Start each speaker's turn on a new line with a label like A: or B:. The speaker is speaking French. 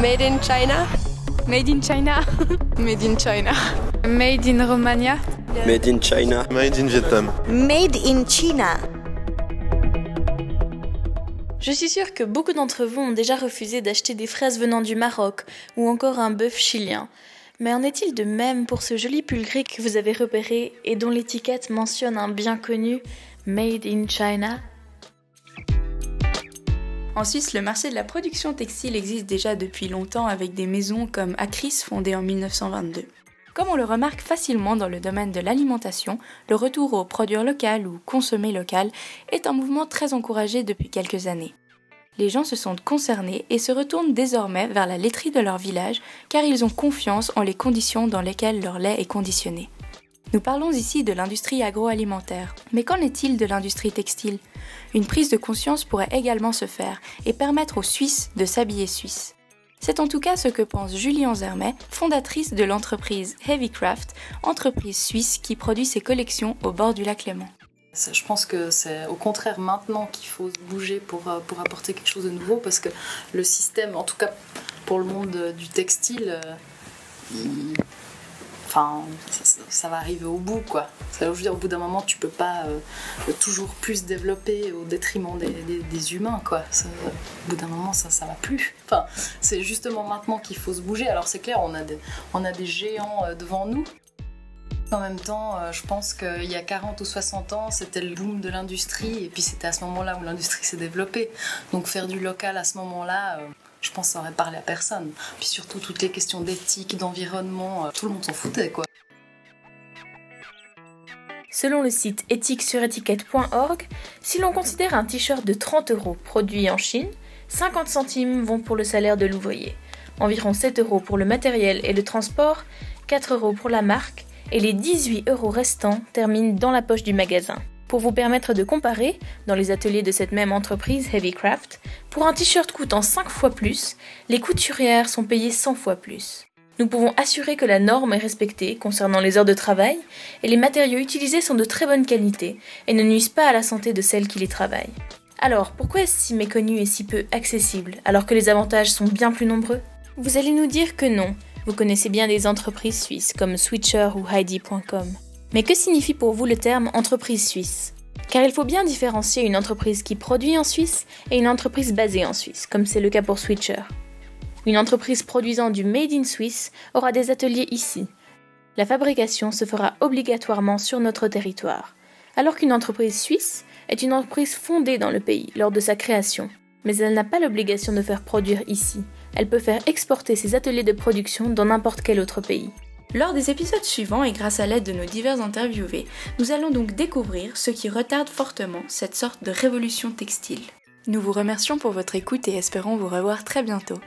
A: Made in China?
B: Made in China.
C: Made in China.
B: Made in Romania.
D: Made in China.
E: Made in Vietnam.
F: Made in China.
G: Je suis sûre que beaucoup d'entre vous ont déjà refusé d'acheter des fraises venant du Maroc ou encore un bœuf chilien. Mais en est-il de même pour ce joli pull gris que vous avez repéré et dont l'étiquette mentionne un bien connu Made in China?
H: En Suisse, le marché de la production textile existe déjà depuis longtemps avec des maisons comme Acris fondée en 1922. Comme on le remarque facilement dans le domaine de l'alimentation, le retour au produire local ou consommer local est un mouvement très encouragé depuis quelques années. Les gens se sentent concernés et se retournent désormais vers la laiterie de leur village car ils ont confiance en les conditions dans lesquelles leur lait est conditionné. Nous parlons ici de l'industrie agroalimentaire, mais qu'en est-il de l'industrie textile? Une prise de conscience pourrait également se faire et permettre aux Suisses de s'habiller suisse. C'est en tout cas ce que pense Julie Anzermet, fondatrice de l'entreprise Heavycraft, entreprise suisse qui produit ses collections au bord du lac Léman.
I: Je pense que c'est au contraire maintenant qu'il faut bouger pour, euh, pour apporter quelque chose de nouveau parce que le système, en tout cas pour le monde du textile, euh, enfin, ça, va arriver au bout, quoi. Ça veut dire, au bout d'un moment, tu peux pas euh, toujours plus développer au détriment des, humains, quoi. au bout d'un moment, ça, ça va plus. Enfin, c'est justement maintenant qu'il faut se bouger. Alors, c'est clair, on a des, on a des géants euh, devant nous. En même temps, euh, je pense qu'il y a 40 ou 60 ans, c'était le boom de l'industrie, et puis c'était à ce moment-là où l'industrie s'est développée. Donc faire du local à ce moment-là, je pense que ça aurait parlé à personne. Puis surtout toutes les questions d'éthique, d'environnement, euh, tout le monde s'en foutait quoi.
G: Selon le site éthique-sur-étiquette.org, si l'on considère un t-shirt de 30 euros produit en Chine, 50 centimes vont pour le salaire de l'ouvrier, environ 7 euros pour le matériel et le transport, 4 euros pour la marque, et les 18 euros restants terminent dans la poche du magasin. Pour vous permettre de comparer, dans les ateliers de cette même entreprise Heavycraft, pour un t-shirt coûtant 5 fois plus, les couturières sont payées 100 fois plus. Nous pouvons assurer que la norme est respectée concernant les heures de travail et les matériaux utilisés sont de très bonne qualité et ne nuisent pas à la santé de celles qui les travaillent. Alors, pourquoi est-ce si méconnu et si peu accessible alors que les avantages sont bien plus nombreux? Vous allez nous dire que non, vous connaissez bien des entreprises suisses comme Switcher ou Heidi.com. Mais que signifie pour vous le terme entreprise suisse? Car il faut bien différencier une entreprise qui produit en Suisse et une entreprise basée en Suisse, comme c'est le cas pour Switcher. Une entreprise produisant du Made in Swiss aura des ateliers ici. La fabrication se fera obligatoirement sur notre territoire, alors qu'une entreprise suisse est une entreprise fondée dans le pays lors de sa création. Mais elle n'a pas l'obligation de faire produire ici. Elle peut faire exporter ses ateliers de production dans n'importe quel autre pays.
H: Lors des épisodes suivants et grâce à l'aide de nos divers interviewés, nous allons donc découvrir ce qui retarde fortement cette sorte de révolution textile. Nous vous remercions pour votre écoute et espérons vous revoir très bientôt.